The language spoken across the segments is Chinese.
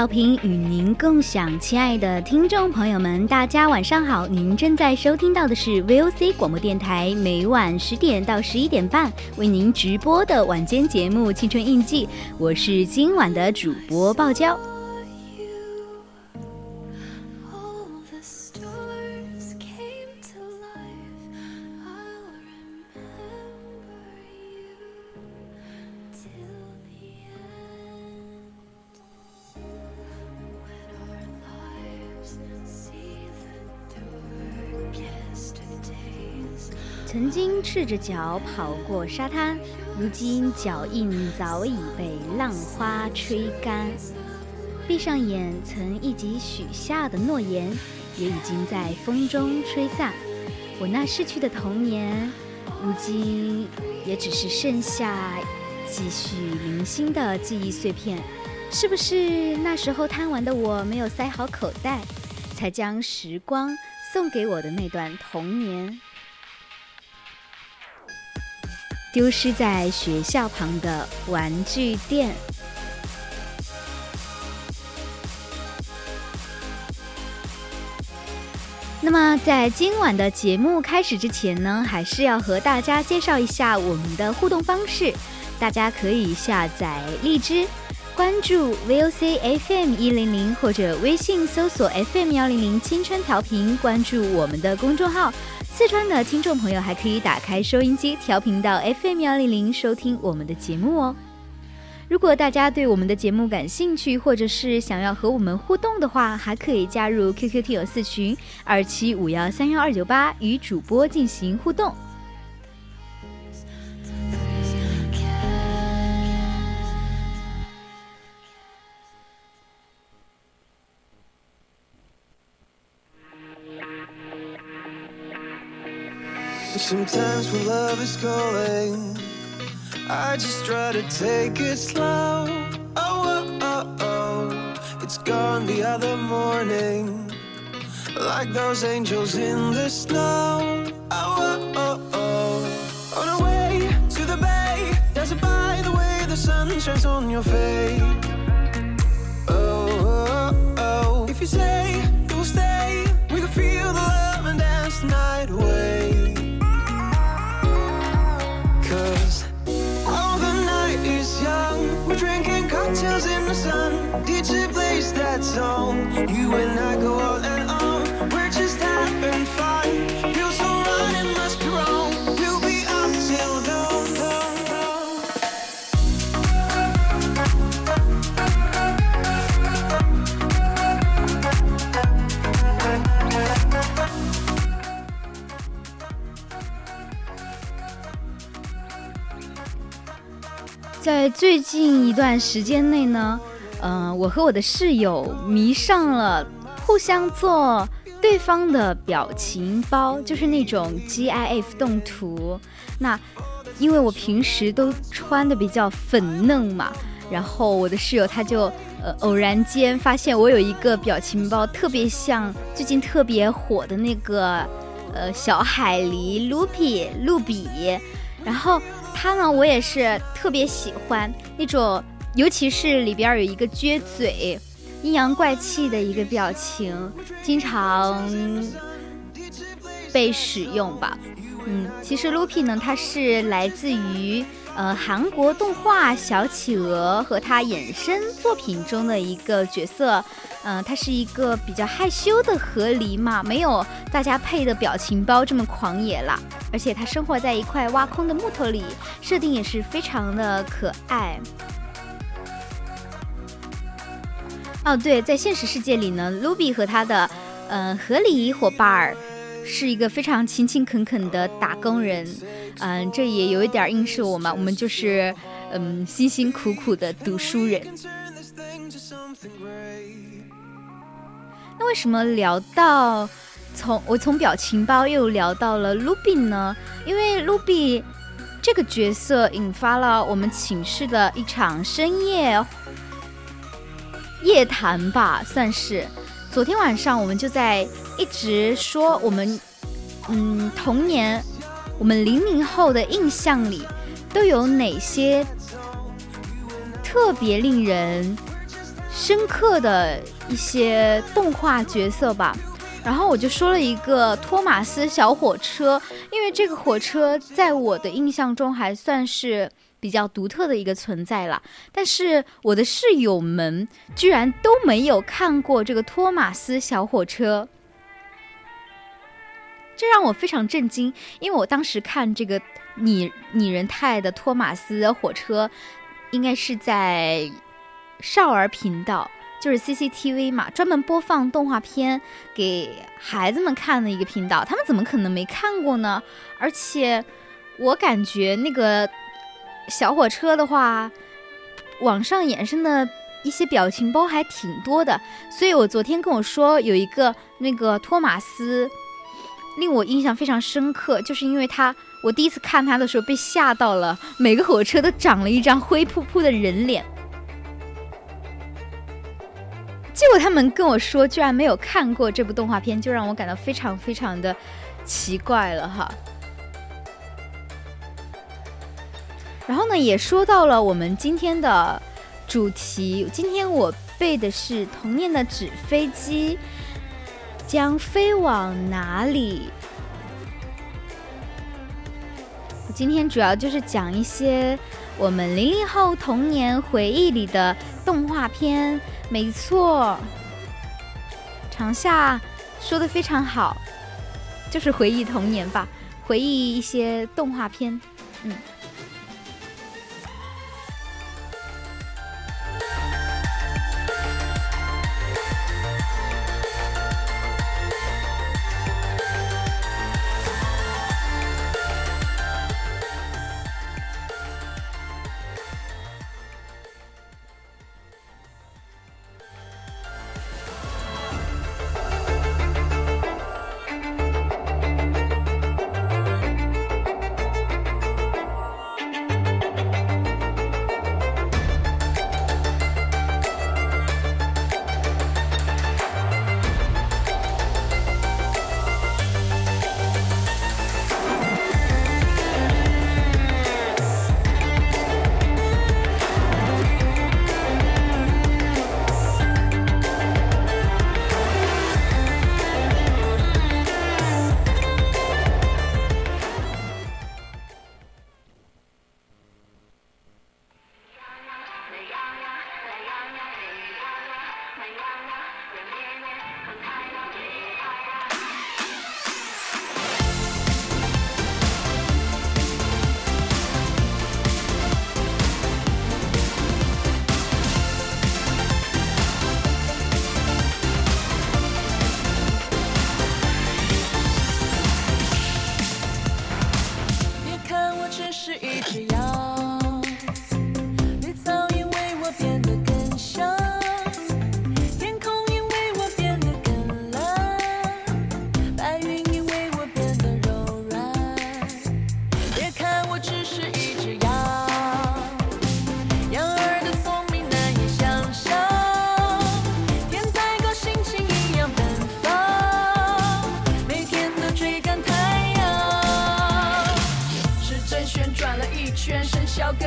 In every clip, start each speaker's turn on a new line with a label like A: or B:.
A: 青春调频与您共享，亲爱的听众朋友们，大家晚上好！您正在收听到的是 VOC 广播电台，每晚十点到十一点半为您直播的晚间节目《青春印记》，我是今晚的主播鲍娇。曾经赤着脚跑过沙滩，如今脚印早已被浪花吹干。闭上眼，曾一起许下的诺言，也已经在风中吹散。我那逝去的童年，如今也只是剩下几许零星的记忆碎片。是不是那时候贪玩的我没有塞好口袋，才将时光送给我的那段童年？丢失在学校旁的玩具店。那么，在今晚的节目开始之前呢，还是要和大家介绍一下我们的互动方式。大家可以下载荔枝，关注 VOC FM 一零零，或者微信搜索 FM 幺零零青春调频，关注我们的公众号。四川的听众朋友还可以打开收音机调频到 FM 幺零零收听我们的节目哦。如果大家对我们的节目感兴趣，或者是想要和我们互动的话，还可以加入 QQ 听友四群二七五幺三幺二九八与主播进行互动。Sometimes when love is calling, I just try to take it slow. Oh, oh, oh, oh, it's gone the other morning, like those angels in the snow. Oh, oh, oh, oh, on our way to the bay, dazzled by the way the sun shines on your face. Oh, oh, oh, if you say you'll stay, we can feel the love 在最近一段时间内呢。嗯，我和我的室友迷上了互相做对方的表情包，就是那种 GIF 动图。那因为我平时都穿的比较粉嫩嘛，然后我的室友他就呃偶然间发现我有一个表情包特别像最近特别火的那个呃小海狸 Loopy 露比，然后他呢我也是特别喜欢那种，尤其是里边有一个撅嘴、阴阳怪气的一个表情，经常被使用吧。嗯，其实 Loopy 呢，它是来自于呃韩国动画《小企鹅》和它衍生作品中的一个角色。嗯，它是一个比较害羞的河狸嘛，没有大家配的表情包这么狂野啦。而且它生活在一块挖空的木头里，设定也是非常的可爱。哦，对，在现实世界里呢，Loopy 和他的嗯合理伙伴儿。是一个非常勤勤恳恳的打工人，嗯，这也有一点映射我们，我们就是嗯辛辛苦苦的读书人。那为什么聊到从我从表情包又聊到了 Ruby 呢？因为 Ruby 这个角色引发了我们寝室的一场深夜夜谈吧，算是。昨天晚上我们就在一直说我们，嗯，童年，我们零零后的印象里都有哪些特别令人深刻的一些动画角色吧。然后我就说了一个托马斯小火车，因为这个火车在我的印象中还算是。比较独特的一个存在了，但是我的室友们居然都没有看过这个托马斯小火车，这让我非常震惊。因为我当时看这个拟拟人态的托马斯火车，应该是在少儿频道，就是 CCTV 嘛，专门播放动画片给孩子们看的一个频道，他们怎么可能没看过呢？而且我感觉那个。小火车的话，网上衍生的一些表情包还挺多的，所以我昨天跟我说有一个那个托马斯，令我印象非常深刻，就是因为他，我第一次看他的时候被吓到了，每个火车都长了一张灰扑扑的人脸，结果他们跟我说居然没有看过这部动画片，就让我感到非常非常的奇怪了哈。然后呢，也说到了我们今天的主题。今天我背的是童年的纸飞机将飞往哪里？我今天主要就是讲一些我们零零后童年回忆里的动画片。没错，长夏说的非常好，就是回忆童年吧，回忆一些动画片。嗯。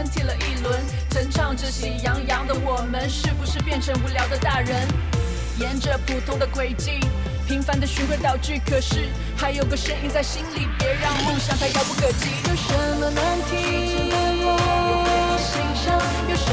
B: 脚跟踢了一轮。曾唱着喜洋洋的我们，是不是变成无聊的大人？沿着普通的轨迹，平凡的循规蹈矩，可是还有个声音在心里，别让梦想太遥不可及。有什么难题？我心上有什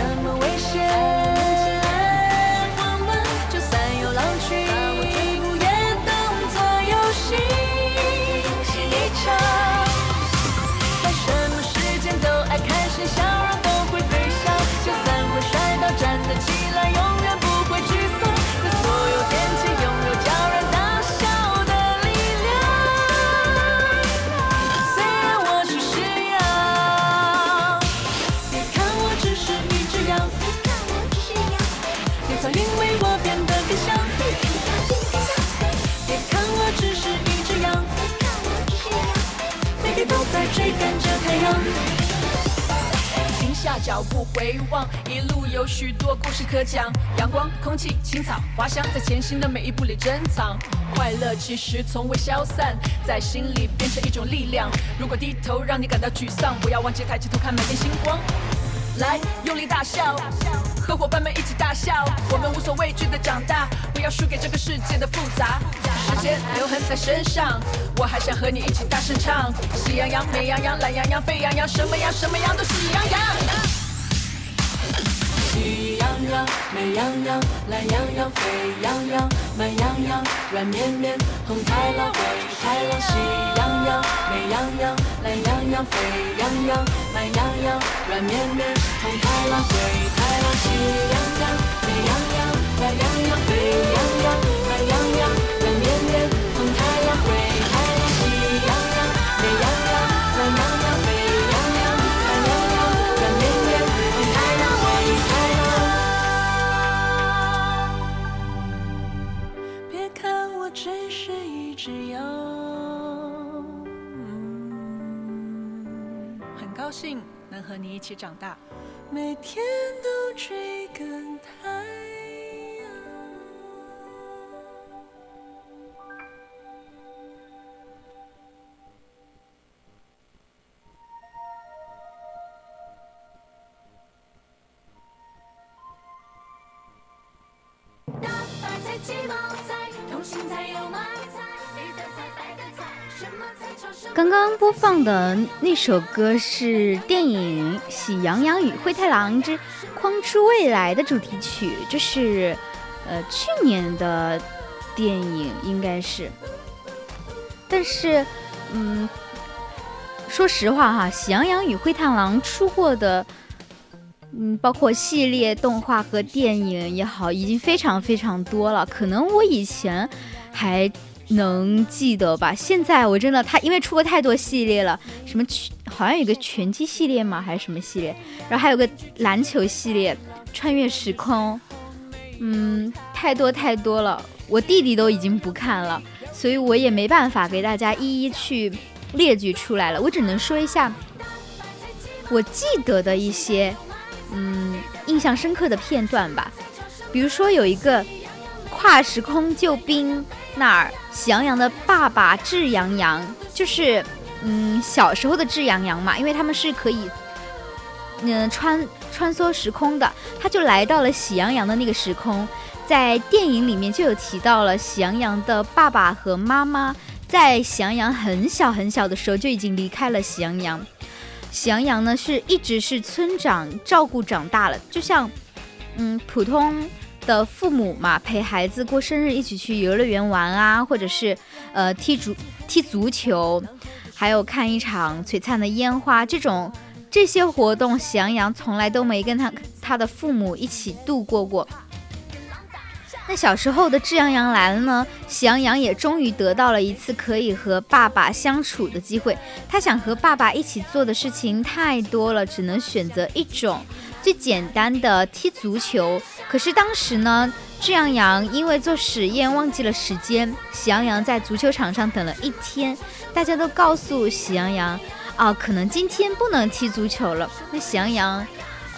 B: 脚步回望，一路有许多故事可讲。阳光、空气、青草、花香，在前行的每一步里珍藏。快乐其实从未消散，在心里变成一种力量。如果低头让你感到沮丧，不要忘记抬起头看满天星光。来，用力大笑，和伙伴们一起大笑。我们无所畏惧的长大，不要输给这个世界的复杂。时间留痕在身上，我还想和你一起大声唱。喜羊羊、美羊羊、懒羊羊、沸羊羊，什么羊什么羊都喜羊羊。羊、美羊羊、懒羊羊、沸羊羊、慢羊羊、软绵绵、红太狼、灰太狼。喜羊羊、美羊羊、懒羊羊、沸羊羊、慢羊羊、软绵绵、红太狼、灰太狼。喜羊羊、美羊羊、懒羊羊、沸羊、羊高兴能和你一起长大，每天都追赶太
A: 刚刚播放的那首歌是电影《喜羊羊与灰太狼之框出未来》的主题曲，这是呃去年的电影应该是，但是嗯，说实话哈，《喜羊羊与灰太狼》出过的嗯，包括系列动画和电影也好，已经非常非常多了，可能我以前还。能记得吧？现在我真的他，因为出过太多系列了，什么拳好像有个拳击系列吗？还是什么系列？然后还有个篮球系列，穿越时空，嗯，太多太多了。我弟弟都已经不看了，所以我也没办法给大家一一去列举出来了。我只能说一下我记得的一些，嗯，印象深刻的片段吧。比如说有一个跨时空救兵。那儿，喜羊羊的爸爸智羊羊就是，嗯，小时候的智羊羊嘛，因为他们是可以，嗯，穿穿梭时空的，他就来到了喜羊羊的那个时空，在电影里面就有提到了喜羊羊的爸爸和妈妈，在喜羊羊很小很小的时候就已经离开了喜羊羊，喜羊羊呢是一直是村长照顾长大了，就像，嗯，普通。的父母嘛，陪孩子过生日，一起去游乐园玩啊，或者是呃踢足踢足球，还有看一场璀璨的烟花，这种这些活动，喜羊羊从来都没跟他他的父母一起度过过。那小时候的志羊羊来了呢，喜羊羊也终于得到了一次可以和爸爸相处的机会。他想和爸爸一起做的事情太多了，只能选择一种。最简单的踢足球，可是当时呢，志羊羊因为做实验忘记了时间，喜羊羊在足球场上等了一天，大家都告诉喜羊羊，啊，可能今天不能踢足球了。那喜羊羊，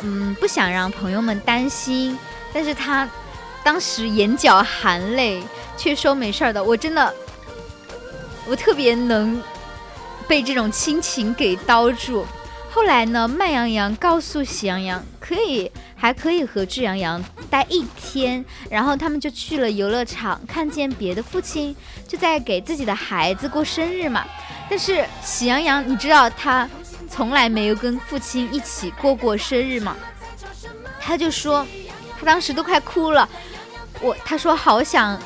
A: 嗯，不想让朋友们担心，但是他当时眼角含泪，却说没事儿的。我真的，我特别能被这种亲情给刀住。后来呢，慢羊羊告诉喜羊羊，可以还可以和志羊羊待一天，然后他们就去了游乐场，看见别的父亲就在给自己的孩子过生日嘛。但是喜羊羊，你知道他从来没有跟父亲一起过过生日吗？他就说，他当时都快哭了。我他说好想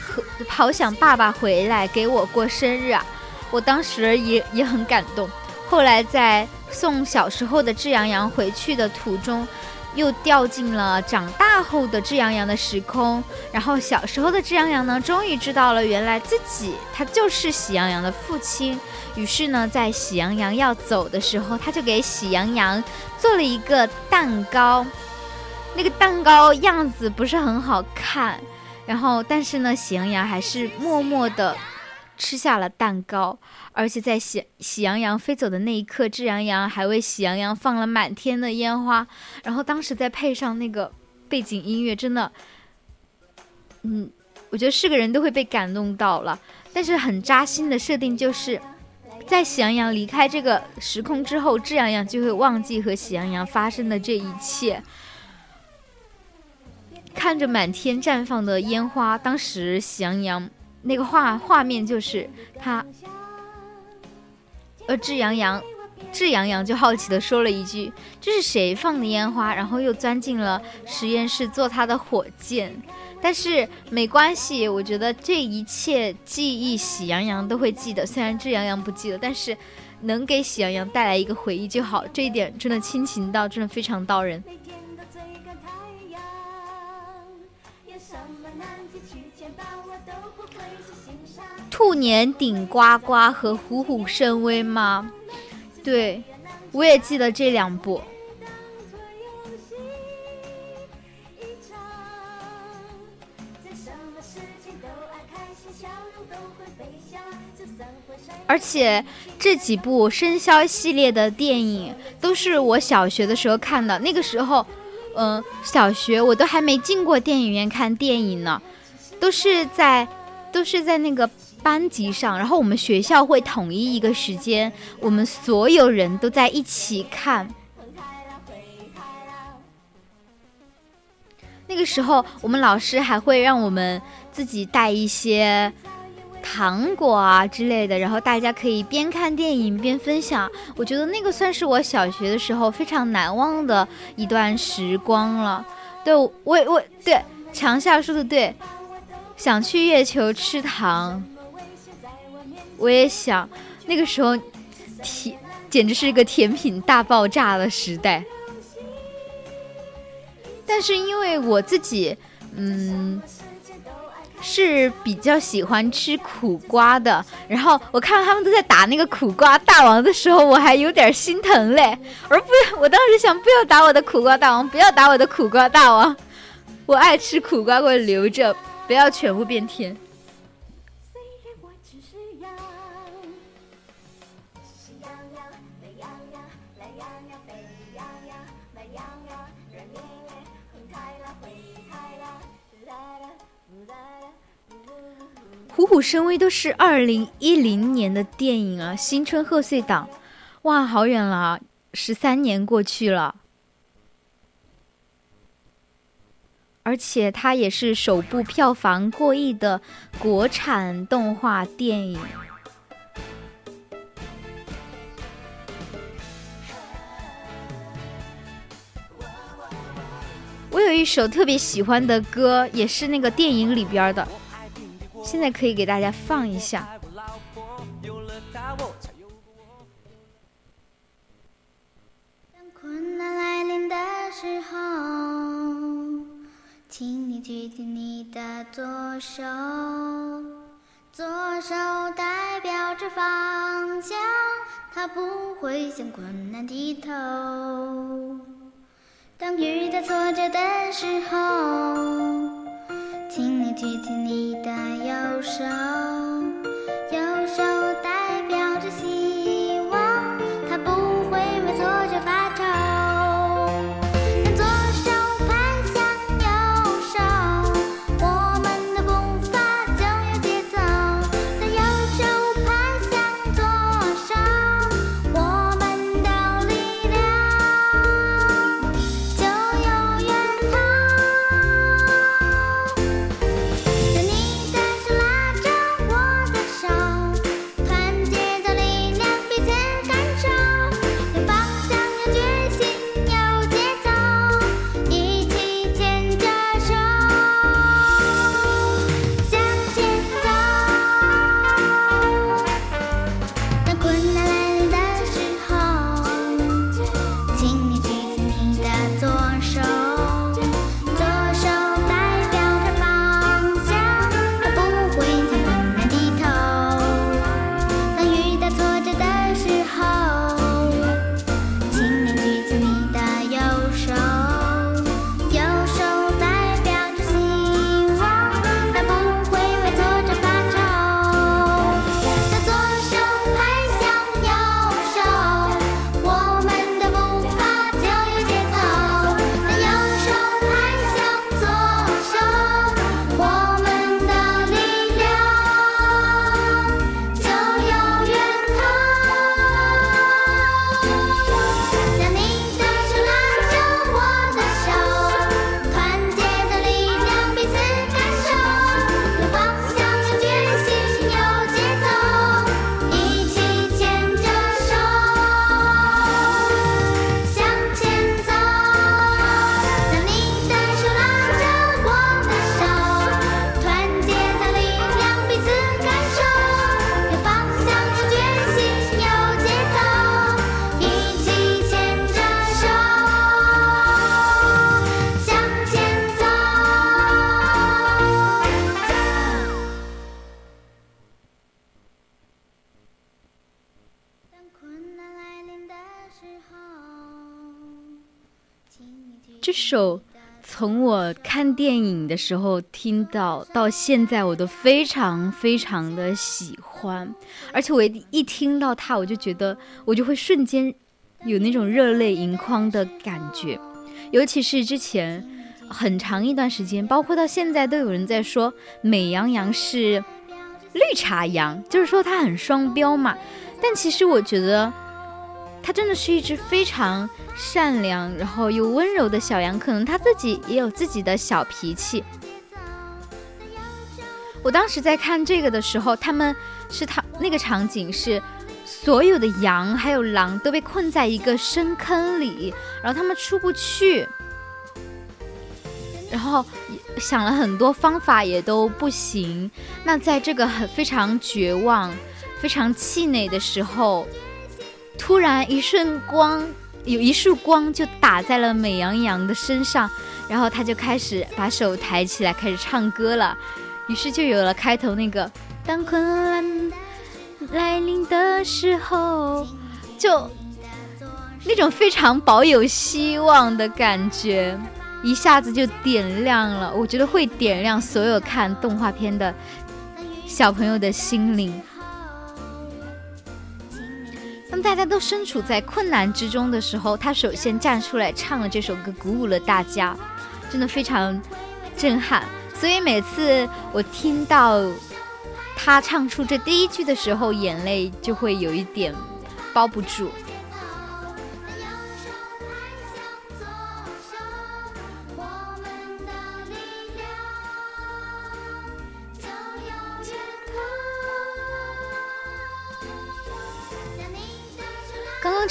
A: 和好想爸爸回来给我过生日啊！我当时也也很感动。后来在送小时候的智羊羊回去的途中，又掉进了长大后的智羊羊的时空。然后小时候的智羊羊呢，终于知道了原来自己他就是喜羊羊的父亲。于是呢，在喜羊羊要走的时候，他就给喜羊羊做了一个蛋糕。那个蛋糕样子不是很好看，然后但是呢，喜羊羊还是默默的。吃下了蛋糕，而且在喜喜羊羊飞走的那一刻，志羊羊还为喜羊羊放了满天的烟花。然后当时再配上那个背景音乐，真的，嗯，我觉得是个人都会被感动到了。但是很扎心的设定就是，在喜羊羊离开这个时空之后，志羊羊就会忘记和喜羊羊发生的这一切。看着满天绽放的烟花，当时喜羊羊。那个画画面就是他，呃，志阳阳，志阳阳就好奇的说了一句：“这是谁放的烟花？”然后又钻进了实验室做他的火箭。但是没关系，我觉得这一切记忆喜羊羊都会记得，虽然志阳阳不记得，但是能给喜羊羊带来一个回忆就好。这一点真的亲情到，真的非常到人。兔年顶呱呱和虎虎生威吗？对，我也记得这两部。而且这几部生肖系列的电影都是我小学的时候看的，那个时候，嗯，小学我都还没进过电影院看电影呢，都是在，都是在那个。班级上，然后我们学校会统一一个时间，我们所有人都在一起看。那个时候，我们老师还会让我们自己带一些糖果啊之类的，然后大家可以边看电影边分享。我觉得那个算是我小学的时候非常难忘的一段时光了。对我，我对强夏说的对，想去月球吃糖。我也想，那个时候甜简直是一个甜品大爆炸的时代。但是因为我自己，嗯，是比较喜欢吃苦瓜的。然后我看到他们都在打那个苦瓜大王的时候，我还有点心疼嘞。而不，我当时想，不要打我的苦瓜大王，不要打我的苦瓜大王。我爱吃苦瓜，给我留着，不要全部变甜。虎虎生威都是二零一零年的电影啊，新春贺岁档，哇，好远了，十三年过去了，而且它也是首部票房过亿的国产动画电影。我有一首特别喜欢的歌，也是那个电影里边的。现在可以给大家放一下。当困难来临的时候，请你举起你的左手，左手代表着方向，它不会向困难低头。当遇到挫折的时候。请你举起你的右手，右手代表着希
C: 看电影的时候听到到现在，我都非常非常的喜欢。而且我一听到它，我就觉得我就会瞬间有那种热泪盈眶的感觉。尤其是之前很长一段时间，包括到现在，都有人在说美羊羊是绿茶羊，就是说它很双标嘛。但其实我觉得。它真的是一只非常善良，然后又温柔的小羊。可能它自己也有自己的小脾气。我当时在看这个的时候，他们是他那个场景是所有的羊还有狼都被困在一个深坑里，然后他们出不去，然后想了很多方法也都不行。那在这个很非常绝望、非常气馁的时候。突然一瞬光，有一束光就打在了美羊羊的身上，然后他就开始把手抬起来，开始唱歌了。于是就有了开头那个“当困难来临的时候”，就那种非常保有希望的感觉，一下子就点亮了。我觉得会点亮所有看动画片的小朋友的心灵。当大家都身处在困难之中的时候，他首先站出来唱了这首歌，鼓舞了大家，真的非常震撼。所以每次我听到他唱出这第一句的时候，眼泪就会有一点包不住。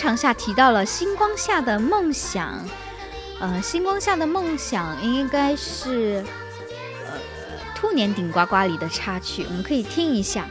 C: 上下提到了星光下的梦想，呃，星光下的梦想应该是呃兔年顶呱呱里的插曲，我们可以听一下。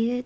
D: 美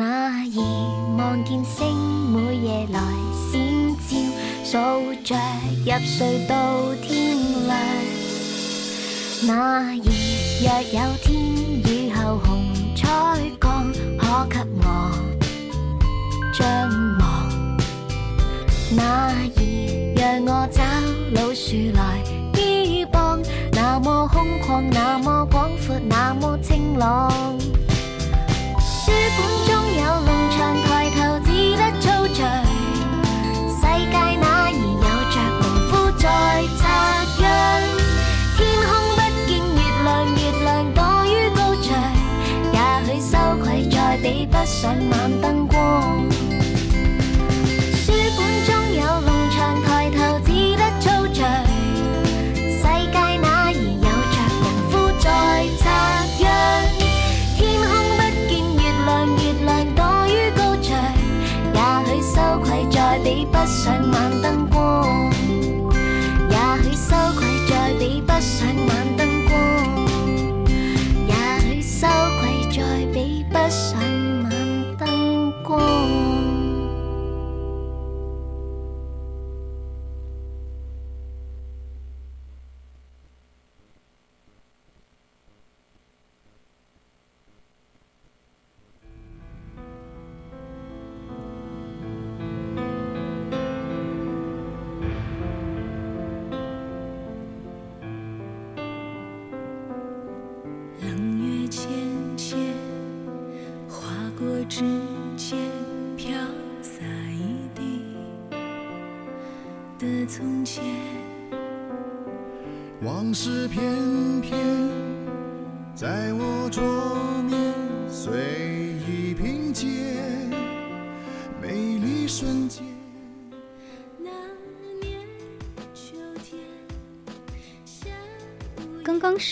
D: 那儿望见星每夜来闪照，数着入睡到天亮。那儿若有天雨后红彩降，可给我张望。那儿让我找老树来依傍，那么空旷，那么广阔，那么清朗。书本中有农场抬头只得操场世界哪儿有着农夫在插秧天空不见月亮月亮躲于高墙也许羞愧再比不上晚灯光。上晚灯光。也许羞愧再比不上晚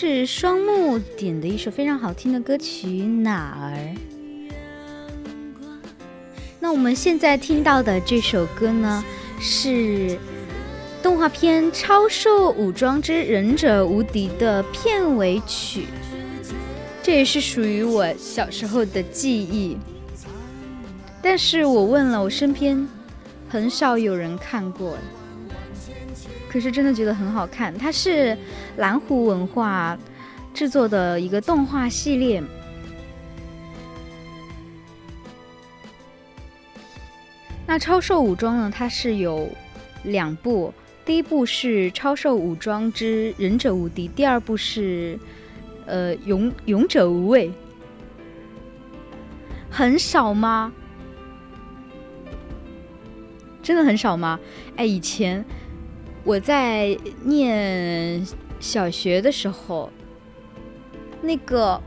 A: 是双木点的一首非常好听的歌曲《哪儿》。那我们现在听到的这首歌呢，是动画片《超兽武装之忍者无敌》的片尾曲，这也是属于我小时候的记忆。但是我问了我身边，很少有人看过。可是真的觉得很好看，它是蓝湖文化制作的一个动画系列。那超兽武装呢？它是有两部，第一部是《超兽武装之忍者无敌》，第二部是呃《勇勇者无畏》。很少吗？真的很少吗？哎，以前我在念小学的时候，那个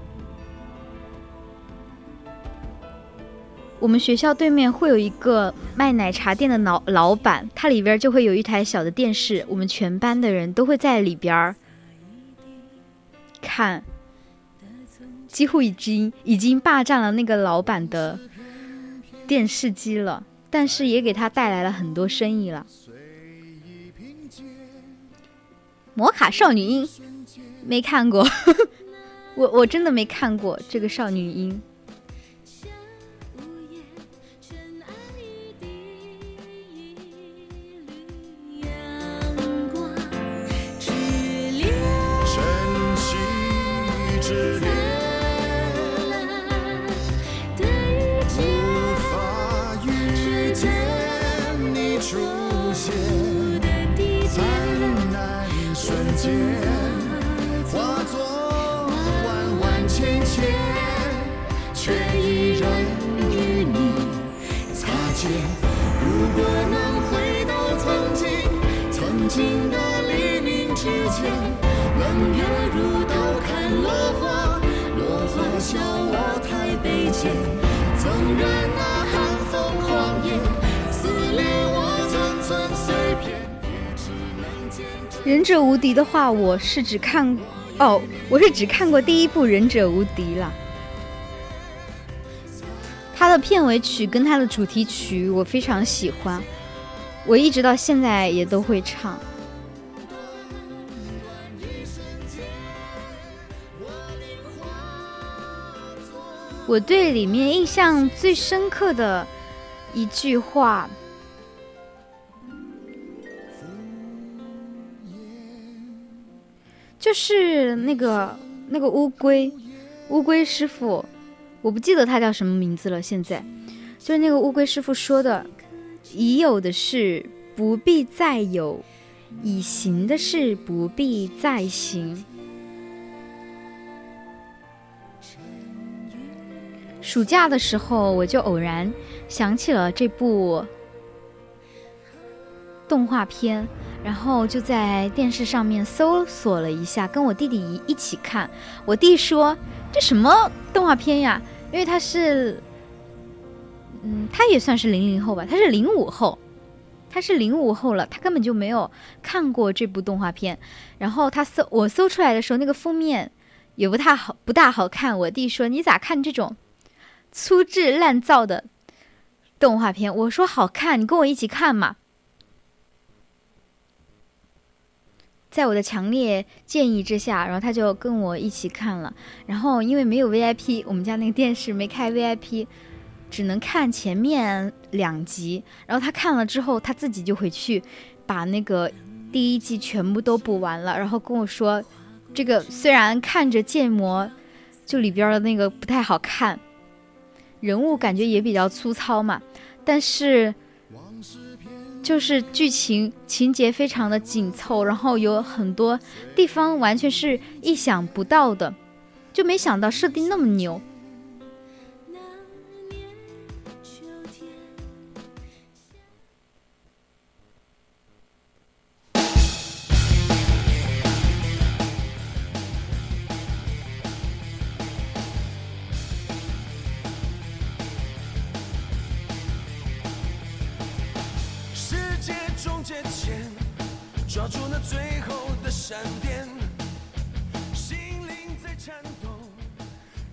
A: 我们学校对面会有一个卖奶茶店的老老板，他里边就会有一台小的电视，我们全班的人都会在里边看，几乎已经已经霸占了那个老板的电视机了，但是也给他带来了很多生意了。摩卡少女音没看过，我我真的没看过这个少女
C: 音。笑我太卑贱。纵然那寒风狂野，撕裂我寸寸碎片，也只能坚。
A: 忍者无敌的话，我是只看，哦，我是只看过第一部《忍者无敌》了。他的片尾曲跟他的主题曲我非常喜欢，我一直到现在也都会唱。我对里面印象最深刻的一句话，就是那个那个乌龟，乌龟师傅，我不记得他叫什么名字了。现在就是那个乌龟师傅说的：“已有的事不必再有，已行的事不必再行。”暑假的时候，我就偶然想起了这部动画片，然后就在电视上面搜索了一下，跟我弟弟一一起看。我弟说：“这什么动画片呀？”因为他是，嗯，他也算是零零后吧，他是零五后，他是零五后了，他根本就没有看过这部动画片。然后他搜我搜出来的时候，那个封面也不太好，不大好看。我弟说：“你咋看这种？”粗制滥造的动画片，我说好看，你跟我一起看嘛。在我的强烈建议之下，然后他就跟我一起看了。然后因为没有 VIP，我们家那个电视没开 VIP，只能看前面两集。然后他看了之后，他自己就回去把那个第一季全部都补完了，然后跟我说，这个虽然看着建模就里边的那个不太好看。人物感觉也比较粗糙嘛，但是就是剧情情节非常的紧凑，然后有很多地方完全是意想不到的，就没想到设定那么牛。
E: 抓住那最后的闪电，心灵在颤抖，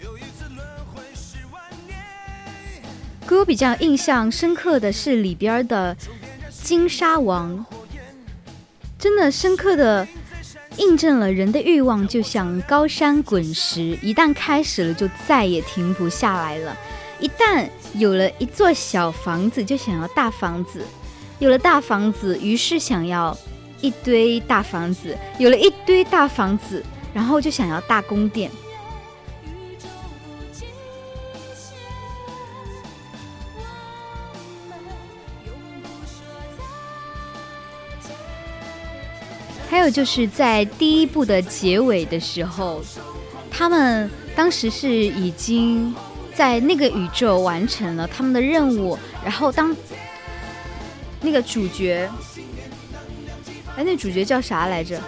E: 又一次轮回十万年。
A: 给我比较印象深刻的是里边的金沙王，真的深刻的印证了人的欲望就像高山滚石，一旦开始了就再也停不下来了。一旦有了一座小房子，就想要大房子；有了大房子，于是想要一堆大房子；有了一堆大房子，然后就想要大宫殿。还有就是在第一部的结尾的时候，他们当时是已经在那个宇宙完成了他们的任务，然后当那个主角，哎，那主角叫啥来着？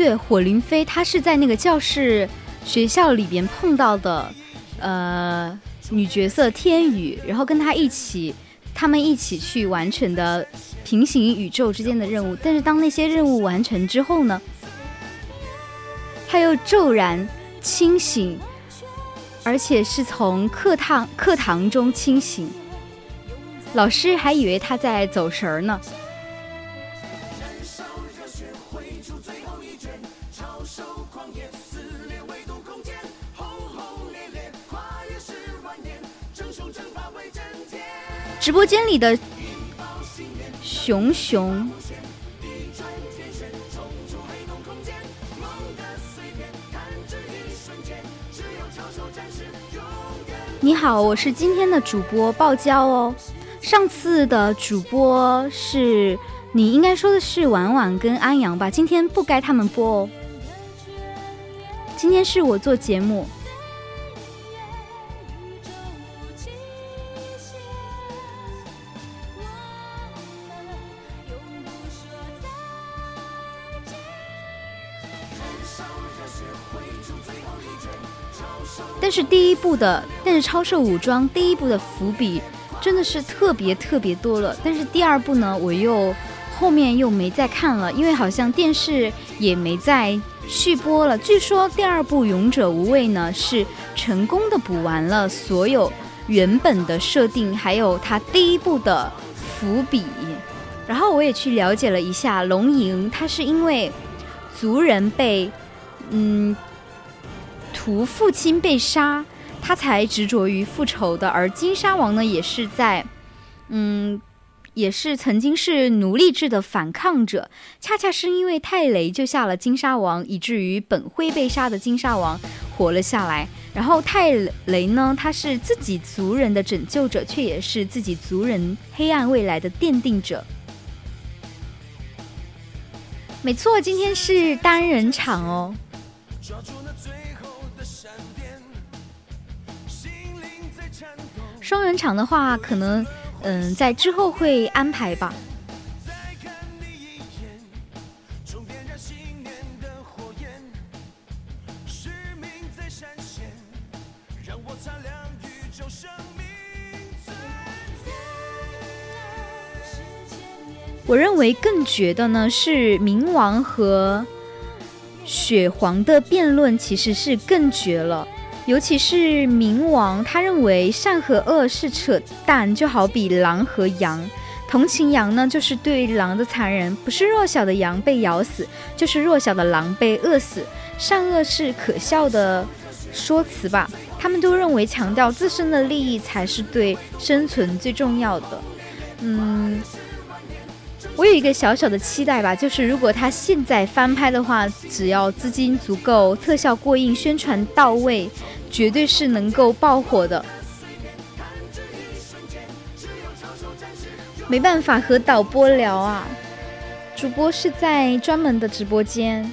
A: 对，火灵飞他是在那个教室学校里边碰到的，呃，女角色天宇，然后跟他一起，他们一起去完成的平行宇宙之间的任务。但是当那些任务完成之后呢，他又骤然清醒，而且是从课堂课堂中清醒，老师还以为他在走神儿呢。直播间里的熊熊，你好，我是今天的主播爆娇哦。上次的主播是你应该说的是婉婉跟安阳吧？今天不该他们播哦，今天是我做节目。但是第一部的，但是超兽武装第一部的伏笔真的是特别特别多了。但是第二部呢，我又后面又没再看了，因为好像电视也没再续播了。据说第二部《勇者无畏》呢是成功的补完了所有原本的设定，还有它第一部的伏笔。然后我也去了解了一下龙吟，他是因为族人被嗯。图父亲被杀，他才执着于复仇的。而金沙王呢，也是在，嗯，也是曾经是奴隶制的反抗者。恰恰是因为泰雷救下了金沙王，以至于本会被杀的金沙王活了下来。然后泰雷呢，他是自己族人的拯救者，却也是自己族人黑暗未来的奠定者。没错，今天是单人场哦。双人场的话，可能嗯，在之后会安排吧。我认为更绝的呢是冥王和血皇的辩论，其实是更绝了。尤其是冥王，他认为善和恶是扯淡，就好比狼和羊。同情羊呢，就是对狼的残忍，不是弱小的羊被咬死，就是弱小的狼被饿死。善恶是可笑的说辞吧？他们都认为强调自身的利益才是对生存最重要的。嗯。我有一个小小的期待吧，就是如果他现在翻拍的话，只要资金足够、特效过硬、宣传到位，绝对是能够爆火的。没办法和导播聊啊，主播是在专门的直播间。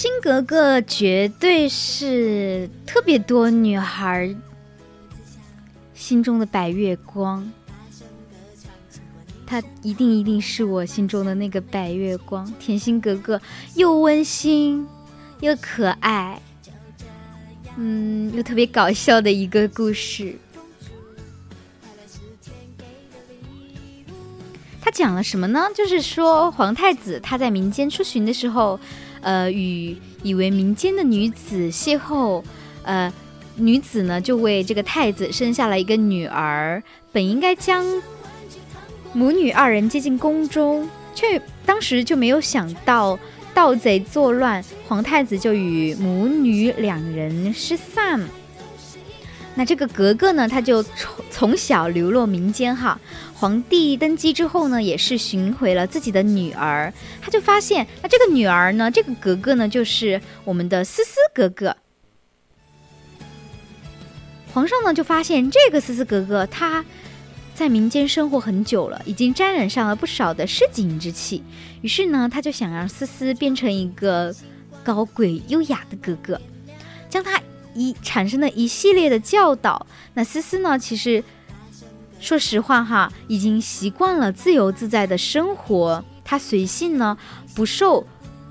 A: 甜心格格绝对是特别多女孩心中的白月光，她一定一定是我心中的那个白月光。甜心格格又温馨又可爱，嗯，又特别搞笑的一个故事。他讲了什么呢？就是说皇太子他在民间出巡的时候，呃，与以为民间的女子邂逅，呃，女子呢就为这个太子生下了一个女儿，本应该将母女二人接进宫中，却当时就没有想到盗贼作乱，皇太子就与母女两人失散。那这个格格呢，他就从从小流落民间哈。皇帝登基之后呢，也是寻回了自己的女儿，他就发现，那这个女儿呢，这个格格呢，就是我们的思思格格。皇上呢就发现这个思思格格，她在民间生活很久了，已经沾染上了不少的市井之气，于是呢，他就想让思思变成一个高贵优雅的格格，将她。一产生了一系列的教导。那思思呢？其实，说实话哈，已经习惯了自由自在的生活。她随性呢，不受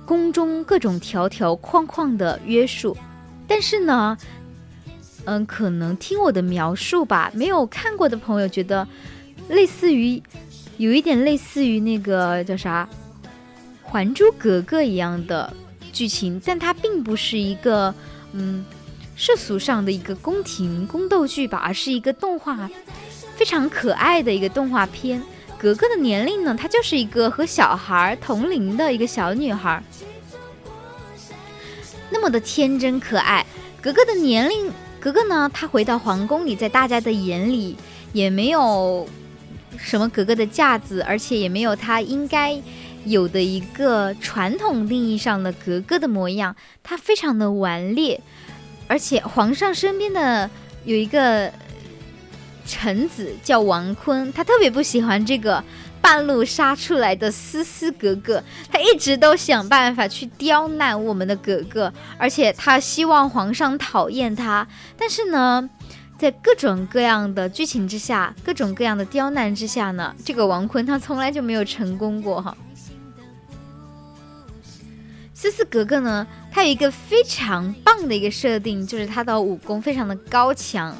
A: 宫中各种条条框框的约束。但是呢，嗯，可能听我的描述吧，没有看过的朋友觉得，类似于有一点类似于那个叫啥《还珠格格》一样的剧情，但它并不是一个嗯。世俗上的一个宫廷宫斗剧吧，而是一个动画，非常可爱的一个动画片。格格的年龄呢，她就是一个和小孩同龄的一个小女孩，那么的天真可爱。格格的年龄，格格呢，她回到皇宫里，在大家的眼里也没有什么格格的架子，而且也没有她应该有的一个传统定义上的格格的模样，她非常的顽劣。而且皇上身边的有一个臣子叫王坤，他特别不喜欢这个半路杀出来的思思格格，他一直都想办法去刁难我们的格格，而且他希望皇上讨厌他。但是呢，在各种各样的剧情之下，各种各样的刁难之下呢，这个王坤他从来就没有成功过哈。思思格格呢，她有一个非常棒的一个设定，就是她的武功非常的高强，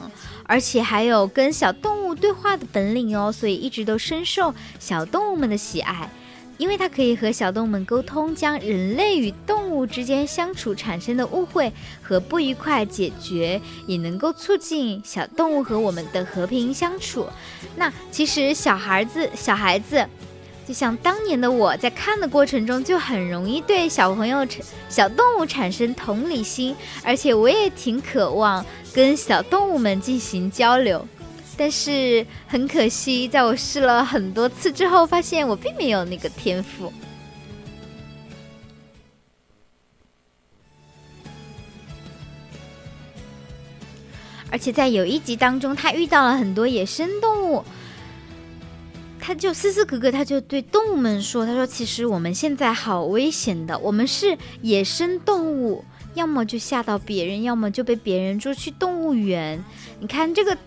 A: 而且还有跟小动物对话的本领哦，所以一直都深受小动物们的喜爱。因为它可以和小动物们沟通，将人类与动物之间相处产生的误会和不愉快解决，也能够促进小动物和我们的和平相处。那其实小孩子，小孩子。就像当年的我在看的过程中，就很容易对小朋友、小动物产生同理心，而且我也挺渴望跟小动物们进行交流。但是很可惜，在我试了很多次之后，发现我并没有那个天赋。而且在有一集当中，他遇到了很多野生动物。他就思思格格，他就对动物们说：“他说，其实我们现在好危险的，我们是野生动物，要么就吓到别人，要么就被别人捉去动物园。你看这个，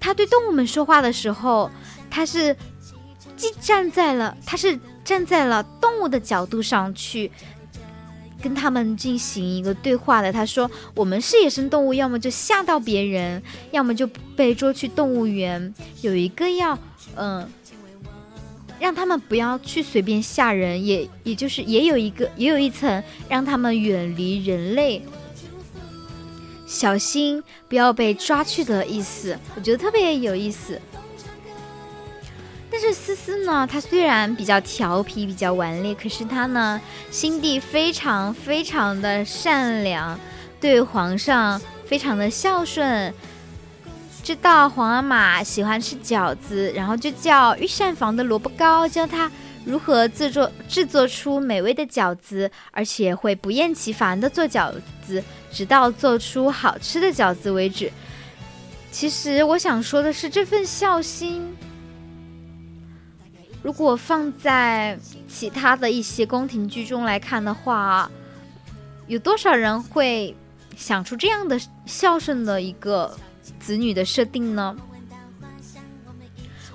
A: 他对动物们说话的时候，他是既站在了，他是站在了动物的角度上去跟他们进行一个对话的。他说，我们是野生动物，要么就吓到别人，要么就被捉去动物园。有一个要，嗯。”让他们不要去随便吓人，也也就是也有一个也有一层让他们远离人类，小心不要被抓去的意思。我觉得特别有意思。但是思思呢，她虽然比较调皮、比较顽劣，可是她呢心地非常非常的善良，对皇上非常的孝顺。知道皇阿玛喜欢吃饺子，然后就叫御膳房的萝卜糕教他如何制作制作出美味的饺子，而且会不厌其烦的做饺子，直到做出好吃的饺子为止。其实我想说的是，这份孝心，如果放在其他的一些宫廷剧中来看的话，有多少人会想出这样的孝顺的一个子女的设定呢？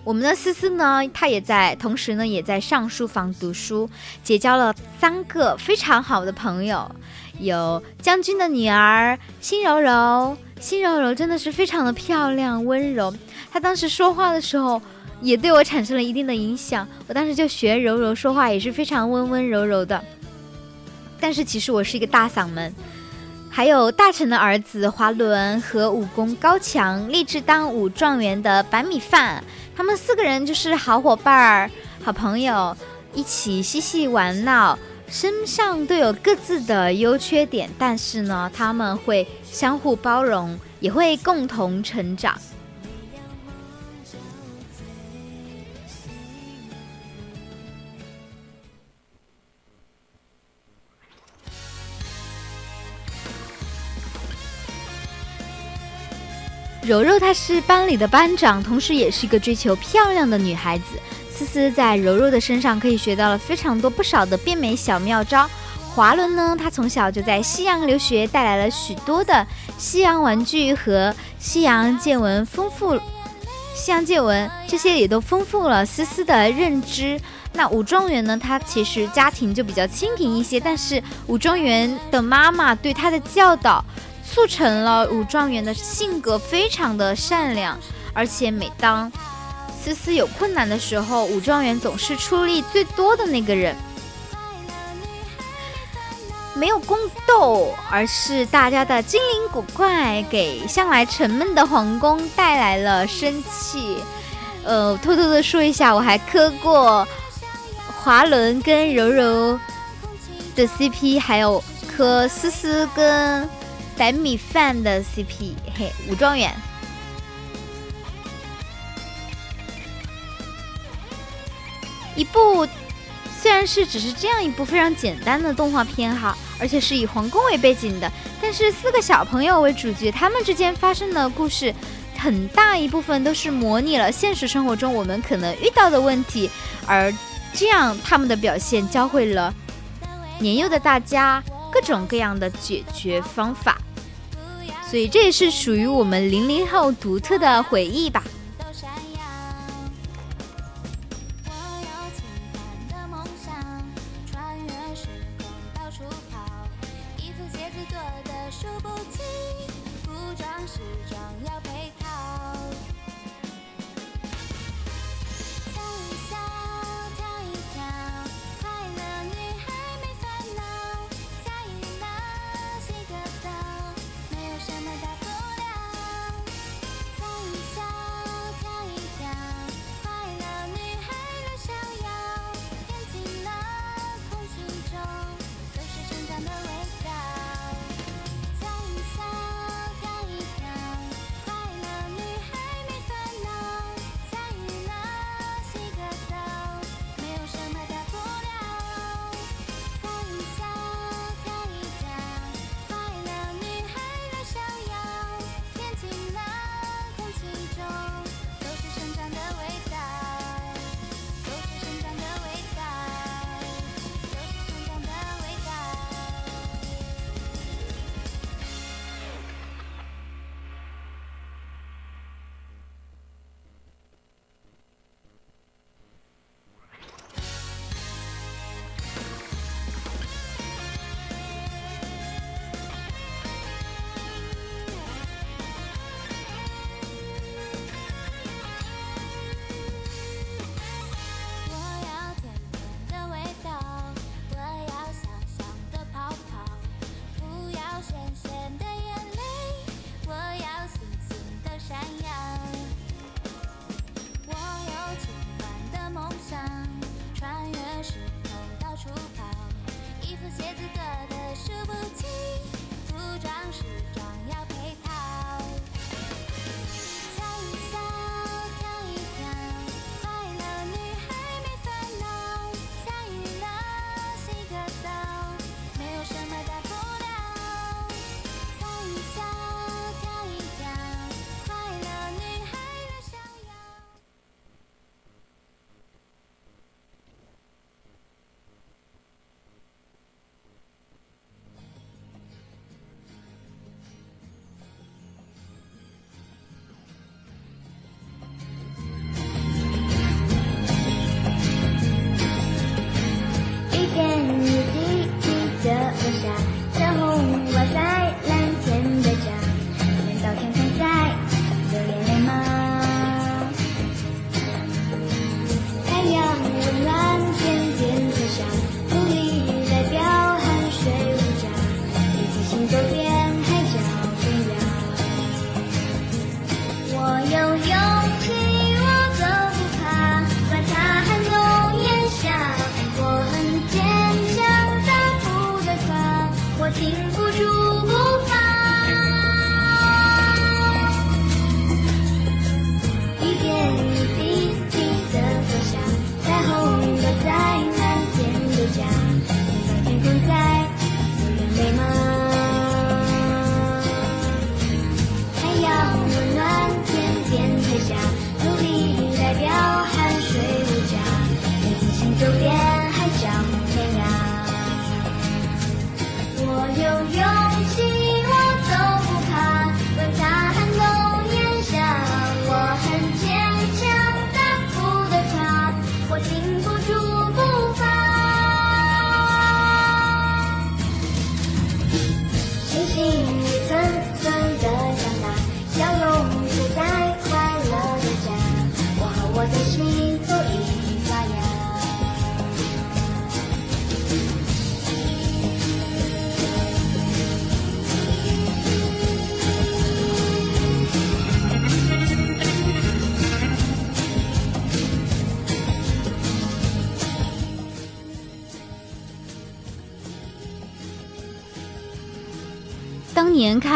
A: 我们的思思呢，她也在，同时呢，也在上书房读书，结交了三个非常好的朋友，有将军的女儿辛柔柔，辛柔柔真的是非常的漂亮温柔，她当时说话的时候也对我产生了一定的影响，我当时就学柔柔说话也是非常温温柔柔的，但是其实我是一个大嗓门。还有大臣的儿子华伦和武功高强、立志当武状元的白米饭，他们四个人就是好伙伴儿、好朋友，一起嬉戏玩闹，身上都有各自的优缺点，但是呢，他们会相互包容，也会共同成长。柔柔她是班里的班长，同时也是一个追求漂亮的女孩子。思思在柔柔的身上可以学到了非常多不少的变美小妙招。华伦呢，他从小就在西洋留学，带来了许多的西洋玩具和西洋见闻，丰富西洋见闻这些也都丰富了思思的认知。那武状元呢，他其实家庭就比较清贫一些，但是武状元的妈妈对他的教导。促成了武状元的性格非常的善良，而且每当思思有困难的时候，武状元总是出力最多的那个人，没有宫斗，而是大家的精灵古怪，给向来沉闷的皇宫带来了生气。呃，偷偷的说一下，我还磕过华伦跟柔柔的 CP，还有磕思思跟。白米饭的 CP，嘿，武状元。一部虽然是只是这样一部非常简单的动画片哈，而且是以皇宫为背景的，但是四个小朋友为主角，他们之间发生的故事，很大一部分都是模拟了现实生活中我们可能遇到的问题，而这样他们的表现教会了年幼的大家。各种各样的解决方法，所以这也是属于我们零零后独特的回忆吧。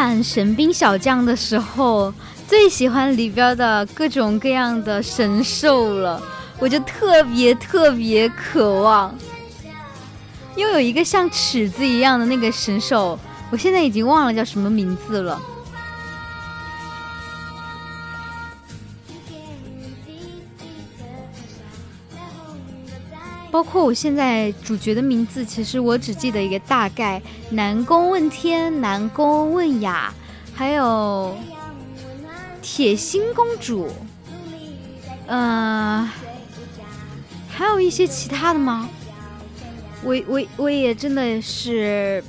A: 看《神兵小将》的时候，最喜欢里边的各种各样的神兽了，我就特别特别渴望拥有一个像尺子一样的那个神兽。我现在已经忘了叫什么名字了。括我现在主角的名字，其实我只记得一个大概：南宫问天、南宫问雅，还有铁心公主。呃，还有一些其他的吗？我我我也真的是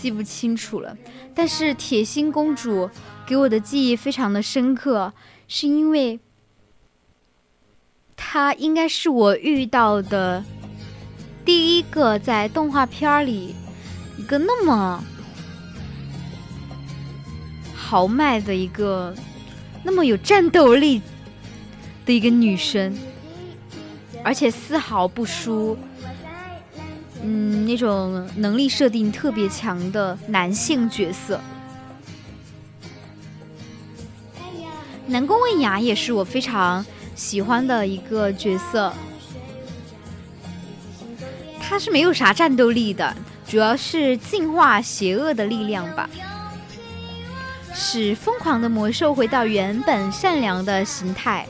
A: 记不清楚了。但是铁心公主给我的记忆非常的深刻，是因为。她应该是我遇到的第一个在动画片里一个那么豪迈的一个、那么有战斗力的一个女生，而且丝毫不输，嗯，那种能力设定特别强的男性角色。南宫问雅也是我非常。喜欢的一个角色，他是没有啥战斗力的，主要是净化邪恶的力量吧，使疯狂的魔兽回到原本善良的形态。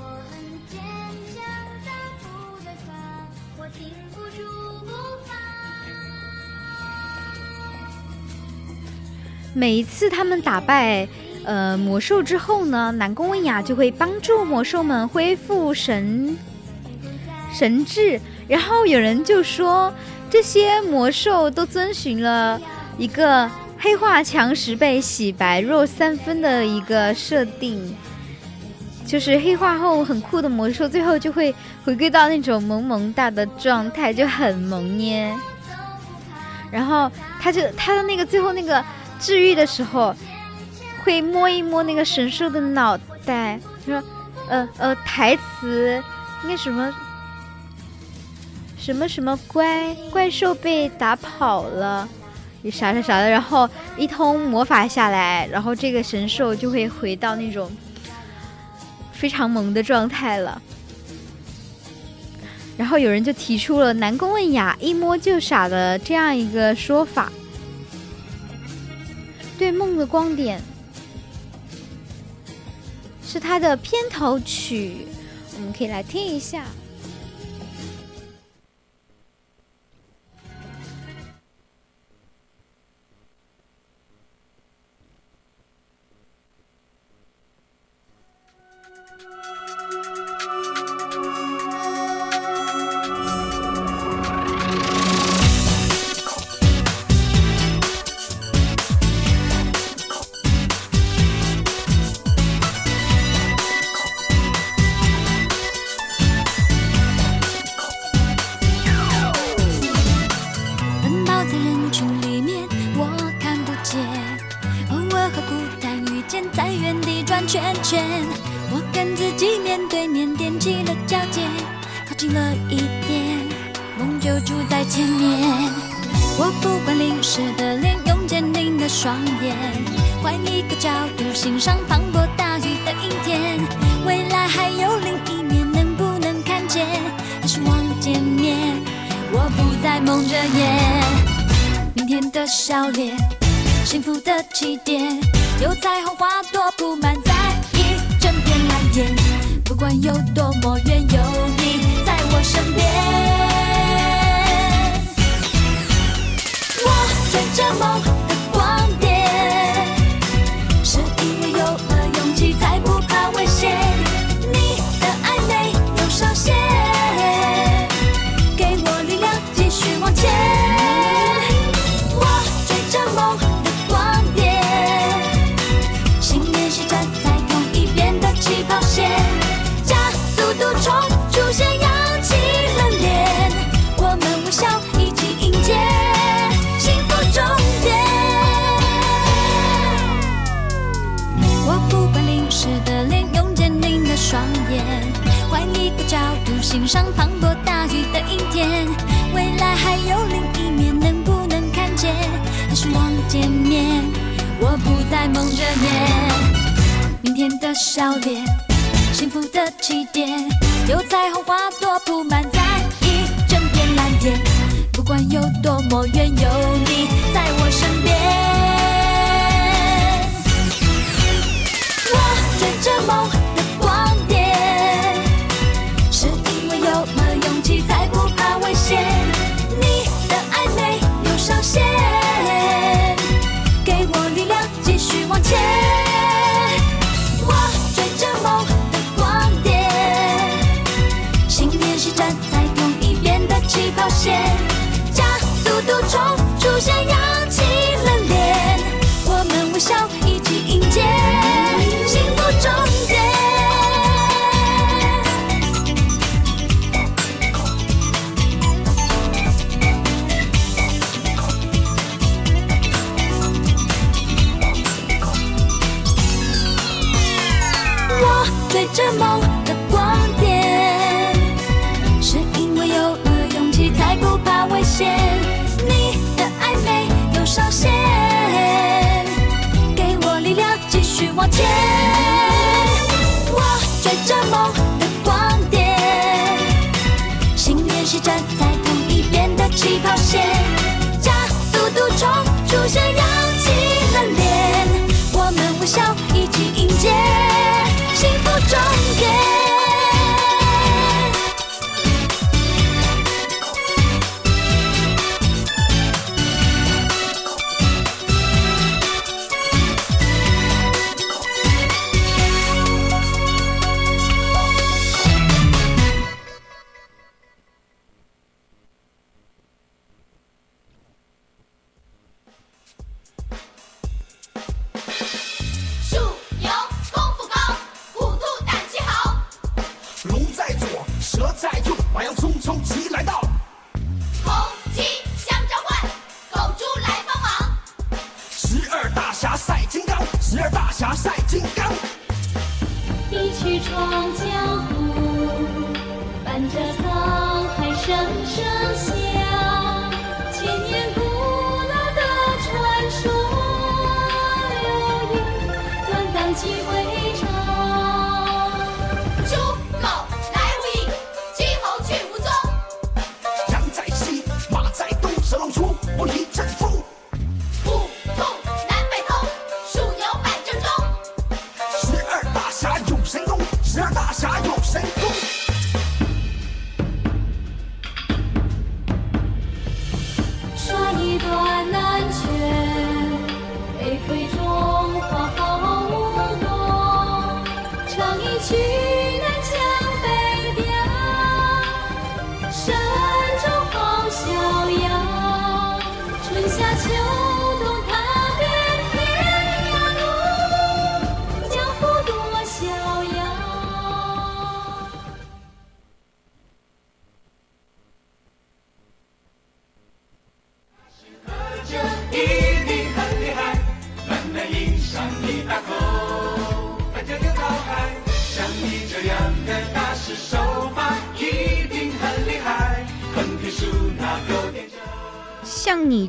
A: 每一次他们打败。呃，魔兽之后呢，南宫问雅就会帮助魔兽们恢复神神智。然后有人就说，这些魔兽都遵循了一个黑化强十倍洗白弱三分的一个设定，就是黑化后很酷的魔兽，最后就会回归到那种萌萌哒的状态，就很萌捏。然后他就他的那个最后那个治愈的时候。会摸一摸那个神兽的脑袋，说：“呃呃，台词那什么什么什么怪怪兽被打跑了，啥啥啥的，然后一通魔法下来，然后这个神兽就会回到那种非常萌的状态了。然后有人就提出了南宫问雅一摸就傻的这样一个说法，对梦的光点。”是它的片头曲，我们可以来听一下。
F: 在原地转圈圈。我跟自己面对面踮起了脚尖，靠近了一点，梦就住在前面。我不管淋湿的脸，用坚定的双眼，换一个角度欣赏磅礴大雨的阴天。未来还有另一面，能不能看见？还是望见面？我不再蒙着眼，明天的笑脸，幸福的起点，有彩虹花朵铺满在一整片蓝天。不管有多么远，有你在我身边。我追着梦欣赏磅礴大雨的阴天。未来还有另一面，能不能看见？还是望见面？我不再蒙着眼，明天的笑脸，幸福的起点，有彩虹花朵铺满在一整片蓝天。不管有多么远，有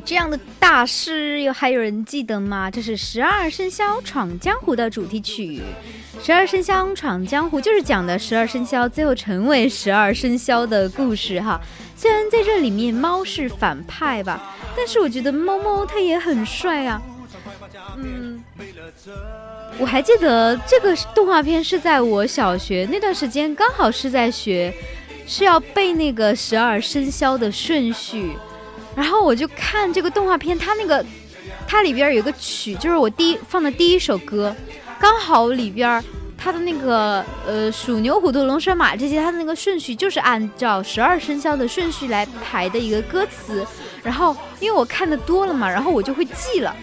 A: 这样的大师，有还有人记得吗？这是《十二生肖闯江湖》的主题曲，《十二生肖闯江湖》就是讲的十二生肖最后成为十二生肖的故事哈。虽然在这里面猫是反派吧，但是我觉得猫猫它也很帅啊。嗯，我还记得这个动画片是在我小学那段时间，刚好是在学，是要背那个十二生肖的顺序。然后我就看这个动画片，它那个它里边有个曲，就是我第一放的第一首歌，刚好里边它的那个呃鼠牛虎兔龙蛇马这些，它的那个顺序就是按照十二生肖的顺序来排的一个歌词。然后因为我看的多了嘛，然后我就会记了。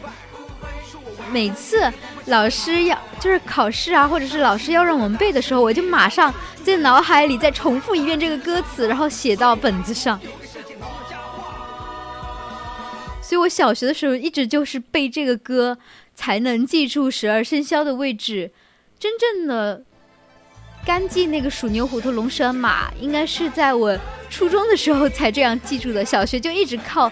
A: 每次老师要就是考试啊，或者是老师要让我们背的时候，我就马上在脑海里再重复一遍这个歌词，然后写到本子上。所以我小学的时候一直就是背这个歌，才能记住十二生肖的位置。真正的干记那个鼠牛虎兔龙蛇马，应该是在我初中的时候才这样记住的。小学就一直靠